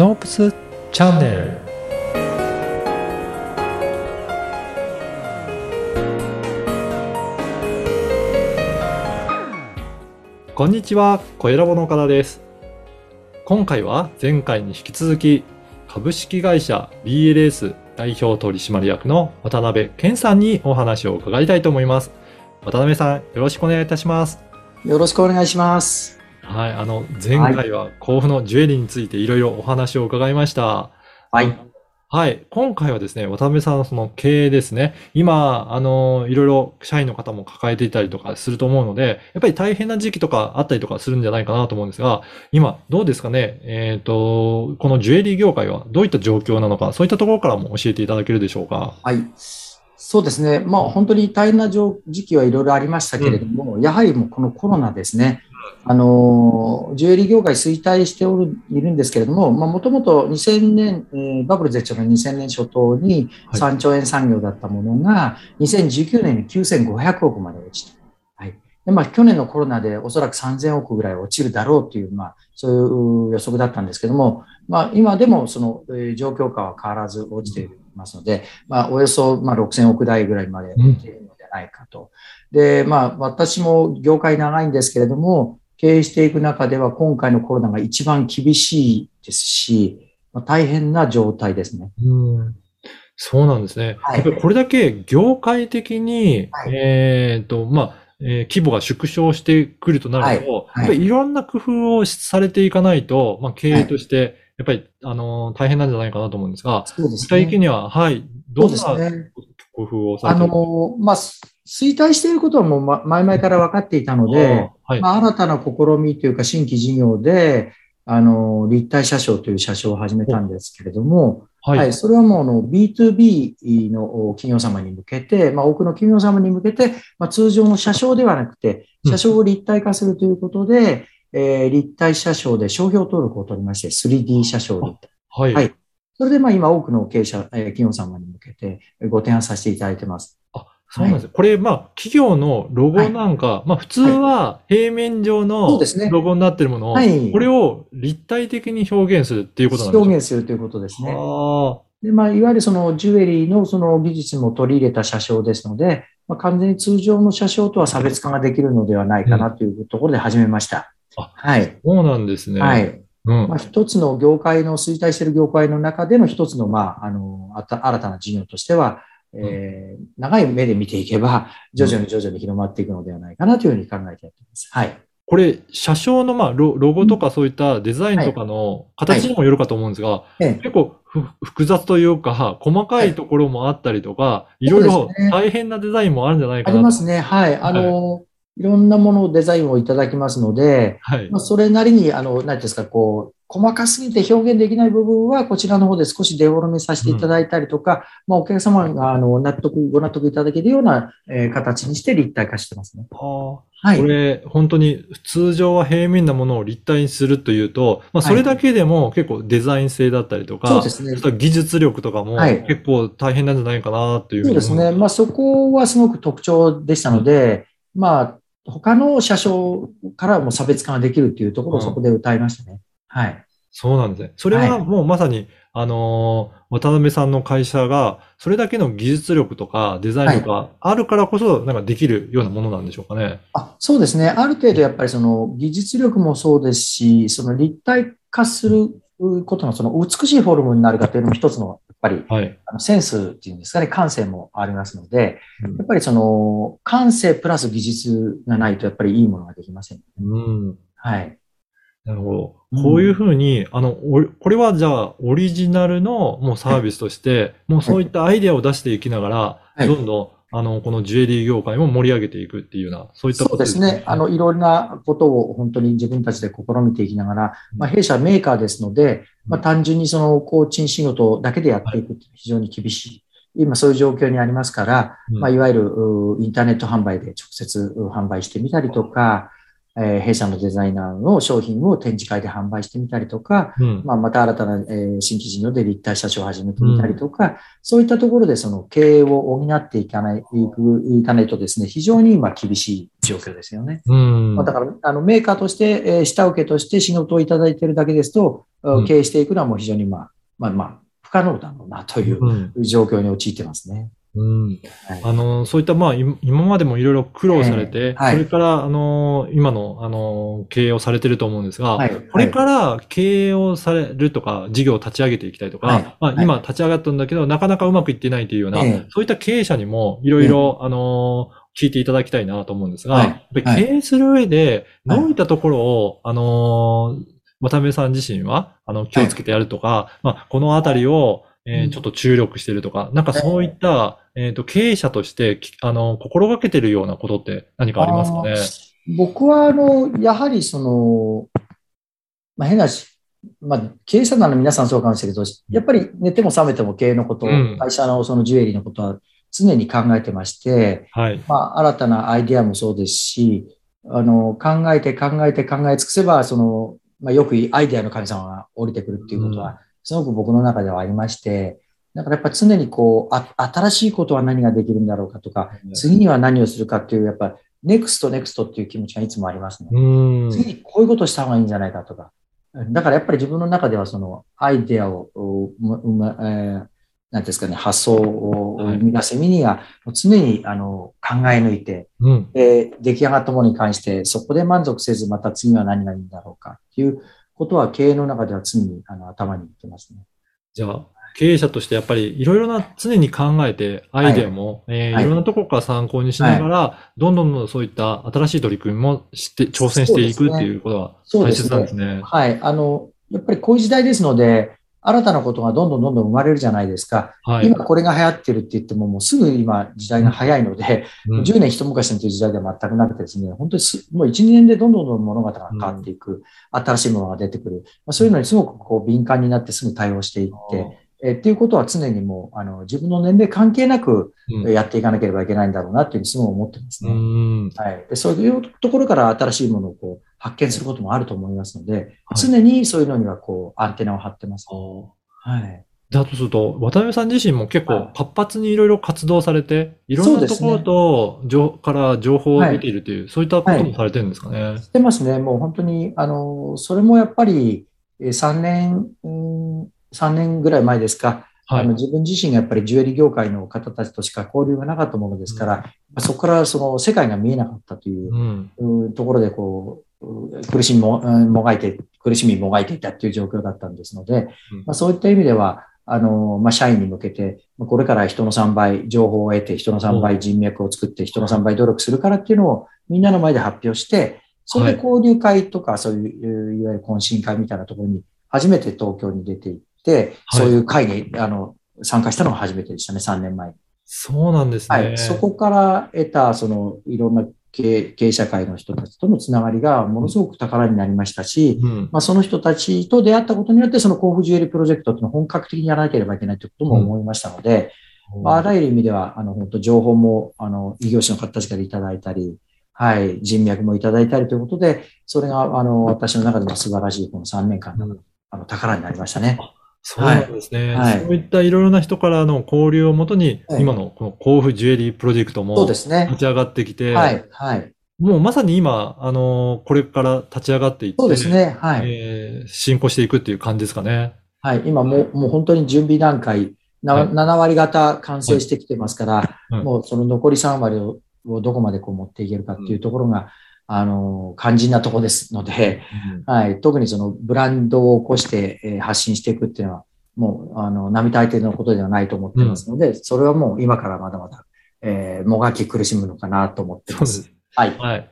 ノープスチャンネルこんにちは、小ラボの岡田です。今回は前回に引き続き株式会社 BLS 代表取締役の渡辺健さんにお話を伺いたいと思います。渡辺さん、よろしくお願いいたします。よろしくお願いします。はい、あの、前回は甲府のジュエリーについていろいろお話を伺いました。はい。はい。今回はですね、渡辺さんのその経営ですね。今、あの、いろいろ社員の方も抱えていたりとかすると思うので、やっぱり大変な時期とかあったりとかするんじゃないかなと思うんですが、今、どうですかね？えっと、このジュエリー業界はどういった状況なのか、そういったところからも教えていただけるでしょうか？はい。そうですね。まあ本当に大変な時期はいろいろありましたけれども、やはりもうこのコロナですね。あの、ジュエリー業界衰退しておる、いるんですけれども、まあもともと2000年、えーバブル絶頂の2000年初頭にはい3兆円産業だったものが、2019年に9500億まで落ちた。はい。で、まあ去年のコロナでおそらく3000億ぐらい落ちるだろうという、まあそういう予測だったんですけども、まあ今でもその、えー状況下は変わらず落ちていますので、まあおよそまあ6000億台ぐらいまで落ちているのではないかと。で、まあ私も業界長いんですけれども、経営していく中では今回のコロナが一番厳しいですし、まあ、大変な状態ですね。うんそうなんですね。はいやっぱりこれだけ業界的に、はいえっと、まあ、えー規模が縮小してくるとなると、はいやっぱりいろんな工夫をされていかないと、まあ、経営として、やっぱり、あのー大変なんじゃないかなと思うんですが、そうです具体的ね。には、はい、どんなそうですね。工夫をさあれているの、まあ、衰退していることはもうま前々から分かっていたので、はい。まあ、新たな試みというか新規事業で、あの、立体車掌という車掌を始めたんですけれども、はい。はい、それはもうあの B2B の企業様に向けて、まあ、多くの企業様に向けて、まあ、通常の車掌ではなくて、車掌を立体化するということで、えー立体車掌で商標登録を取りまして、3D 車掌立体。はい。はいそれでまあ今多くの経営者、えー企業様に向けてご提案させていただいてます。そうなんですよ。これ、まあ、企業のロゴなんか、まあ、普通は平面上そのうですねロゴになってるものを、はいこれを立体的に表現するっていうことなんです表現するということですね。で、まあ、いわゆるそのジュエリーのその技術も取り入れた車掌ですので、まあ、完全に通常の車掌とは差別化ができるのではないかなというところで始めました。あはい。そうなんですね。はい。うん。まあ、一つの業界の衰退している業界の中での一つの、まあ、あの、あた新たな事業としては、えー長い目で見ていけば、徐々に徐々に広まっていくのではないかなというふうに考えてやっています。はい。これ、車掌の、まあロ、ロゴとかそういったデザインとかの形にもよるかと思うんですが、ええ結構ふ複雑というか、細かいところもあったりとか、い、そうろいろ大変なデザインもあるんじゃないあかなと。りますね。はい。あの、いろんなものをデザインをいただきますので、はいま。あ、それなりに、あの、何ていうんですか、こう、細かすぎて表現できない部分は、こちらの方で少しデフォルメさせていただいたりとか、まあ、お客様が、あの、納得、ご納得いただけるような、えー形にして立体化してますね。あーはい。これ、本当に通常は平面なものを立体にするというと、まあ、それだけでも結構デザイン性だったりとか、そうですね技術力とかもはい結構大変なんじゃないかなというふうに思そうですね。まあ、そこはすごく特徴でしたので、まあ、他の車掌からも差別化ができるっていうところをそこで歌いましたね。はい。そうなんですね。それははいもうまさに、あのー渡辺さんの会社が、それだけの技術力とかデザイン力があるからこそ、なんかできるようなものなんでしょうかね。あそうですね。ある程度やっぱりその技術力もそうですし、その立体化することのその美しいフォルムになるかというのも一つのやっぱりはい。あのセンスっていうんですかね、感性もありますので、うんやっぱりその感性プラス技術がないとやっぱりいいものができません、ね。うん。はい。なるほど。うん。こういうふうに、あの、おこれはじゃあ、オリジナルのもうサービスとして、もうそういったアイデアを出していきながら、はい。どんどん、あの、このジュエリー業界も盛り上げていくっていうような、そういったそことうですね。あの、いろんなことを本当に自分たちで試みていきながら、まあ、弊社はメーカーですので、まあ、単純にその工賃仕事だけでやっていくって非常に厳しい。今そういう状況にありますから、うん。まあ、いわゆるうインターネット販売で直接う販売してみたりとか、えー弊社のデザイナーの商品を展示会で販売してみたりとか、うん。まあ、また新たな、えー新規事業で立体社長を始めてみたりとか、そういったところでその経営を補っていかない、いく、いかないとですね、非常に今厳しい状況ですよね。うん。まあ、だから、あの、メーカーとして、えー下請けとして仕事をいただいているだけですと、うん経営していくのはもう非常に、まあ、まあ、まあ、不可能だろうなといううん。状況に陥ってますね。うん。はい。あの、そういった、まあ、今今までもいろいろ苦労されて、ええはい。それから、あの、今の、あの、経営をされてると思うんですが、はい。これから経営をされるとか、事業を立ち上げていきたいとか、はい。まあ、はい。今立ち上がったんだけど、なかなかうまくいってないというような、ええ。そういった経営者にもいろいろ、あの、聞いていただきたいなと思うんですが、はい。やっぱり経営する上で、はい。どういったところを、あの、渡辺さん自身は、あの、気をつけてやるとか、まあ、このあたりを、えーうん。ちょっと注力してるとか、なんかそういった、えっと、経営者として、きあの、心がけてるようなことって何かありますかね？僕は、あの、やはりその、まあ、変なし、まあ、経営者なら皆さんそうかもしれないけど、やっぱり寝ても覚めても経営のこと、うん。会社のそのジュエリーのことは常に考えてまして、はい。まあ、新たなアイデアもそうですし、あの、考えて考えて考え尽くせば、その、まあ、よくアイデアの神様が降りてくるっていうことは、すごく僕の中ではありまして、だからやっぱ常にこう、あ、新しいことは何ができるんだろうかとか、次には何をするかっていう、やっぱ、next next っていう気持ちがいつもありますね。うん。次にこういうことをした方がいいんじゃないかとか。だからやっぱり自分の中ではそのアイデアを、うまえーなんですかね、発想をはい生み出す意味に常にあの考え抜いて、うん。で出来上がったものに関して、そこで満足せず、また次は何がいいんだろうかっていうことは経営の中では常にあの頭に入ってますね。じゃあ、経営者としてやっぱりいろいろな常に考えて、アイデアも、えーはいいろんなところから参考にしながら、どんどんどんそういった新しい取り組みもして、挑戦していくっていうことは大そうですね切なんですね。はい。あの、やっぱりこういう時代ですので、新たなことがどんどんどんどん生まれるじゃないですか。はい。今これが流行ってるって言っても、もうすぐ今時代が早いので、うん10年一昔のという時代では全くなくてですね、本当にすもう1、2年でどんどんどんどん物語が変わっていく、新しいものが出てくる、まあ、そういうのにすごくこう敏感になってすぐ対応していって、えっていうことは常にもうあの自分の年齢関係なくやっていかなければいけないんだろうなっていうふうにすごい思ってますうね。ん。はい、でそういうところから新しいものをこう発見することもあると思いますので、はい常にそういうのにはこうアンテナを張ってます。はい。だとすると、渡辺さん自身も結構はい活発にいろいろ活動されて、いろんなところと、情から情報を得ているという、そういったこともされてるんですかね？知ってますね。もう本当に、あの、それもやっぱり、えー3年、うん、3年ぐらい前ですか、はい。あの。自分自身がやっぱりジュエリー業界の方たちとしか交流がなかったものですから、そこからその世界が見えなかったといううん。うんところで、こう、う苦しみも、うんもがいて、苦しみもがいていたっていう状況だったんですので、うん。まあ、そういった意味では、あの、まあ、社員に向けて、まあこれから人の3倍情報を得て、人の3倍人脈を作って、人の3倍努力するからっていうのをみんなの前で発表して、それで交流会とか、そういう、いわゆる懇親会みたいなところに初めて東京に出て行っそういう会に、あの、参加したのが初めてでしたね、3年前に。そうなんですね。はい。そこから得た、その、いろんな経営者会の人たちとのつながりがものすごく宝になりましたし、うん。まあ、その人たちと出会ったことによって、その甲府ジュエリープロジェクトっていうのを本格的にやらなければいけないということも思いましたので、まあ、あらゆる意味では、あの、本当情報も、あの、異業種の方たちからいただいたり、はい、人脈もいただいたりということで、それが、あの、私の中でも素晴らしい、この3年間の、うんあの、宝になりましたね。そうなんですね。はいそういったいろいろな人からの交流をもとに、はい今のこの甲府ジュエリープロジェクトもそうですね立。ち上がってきて、はい、はい。もうまさに今、あの、これから立ち上がっていって、そうですね。はい。えー進行していくっていう感じですかね。はい。今もう、もう本当に準備段階、なはい7割方完成してきてますから、はいもうその残り3割ををどこまでこう持っていけるかっていうところが、あの、肝心なところですので、はい。特にそのブランドを起こして、えー発信していくっていうのは、もう、あの、並大抵のことではないと思ってますので、それはもう今からまだまだ、えーもがき苦しむのかなと思ってま。すす。はい。はい。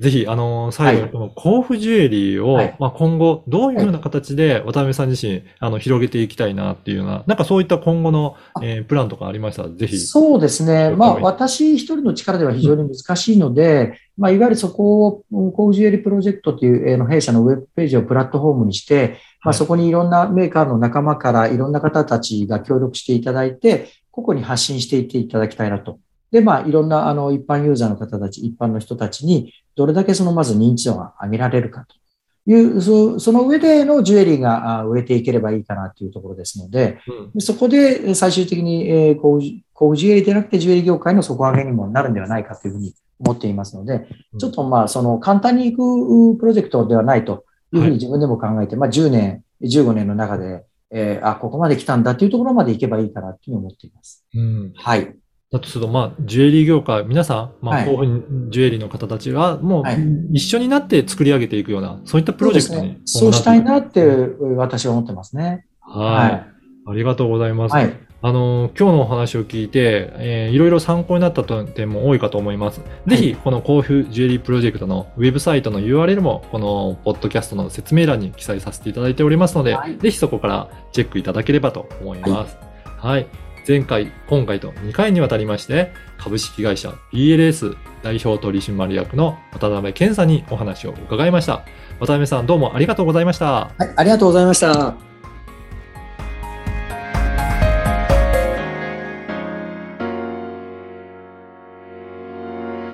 ぜひ、あの、最後にこの甲府ジュエリーを、はい。まあ、今後、どういうふうな形で渡辺さん自身、あの、広げていきたいなっていうような、なんかそういった今後の、えープランとかありました？ら、ぜひ。そうですね。まあ、はい私一人の力では非常に難しいので、まあ、いわゆるそこを、うんコージュエリープロジェクトという、えーの弊社のウェブページをプラットフォームにして、まあ、はい。そこにいろんなメーカーの仲間からいろんな方たちが協力していただいて、個々に発信していっていただきたいなと。で、まあ、いろんなあの一般ユーザーの方たち、一般の人たちに、どれだけそのまず認知度が上げられるかという、そその上でのジュエリーがあ売れていければいいかなというところですので、うんそこで最終的に、えー、工具ジュエリーでなくてジュエリー業界の底上げにもなるんではないかというふうに思っていますので、うんちょっとまあ、その簡単にいくプロジェクトではないというふうに自分でも考えて、まあ10年、15年の中で、えーあ、ここまで来たんだというところまでいけばいいかなというふうに思っています。うん。はい。だとすると、まあ、ジュエリー業界、皆さん、まあ、はいこういうふうにジュエリーの方たちが、もうはい、一緒になって作り上げていくような、そういったプロジェクトに。そうしたいなってう。私は思ってますね。はい。ありがとうございます。はい。あの、今日のお話を聞いて、えーいろいろ参考になった点も多いかと思います。ぜひ、この甲府ジュエリープロジェクトのウェブサイトの URL も、このポッドキャストの説明欄に記載させていただいておりますので、はいぜひそこからチェックいただければと思います。はい。前回、今回と2回にわたりまして、株式会社 BLS 代表取締役の渡辺健さんにお話を伺いました。渡辺さん、どうもありがとうございました。はい。ありがとうございました。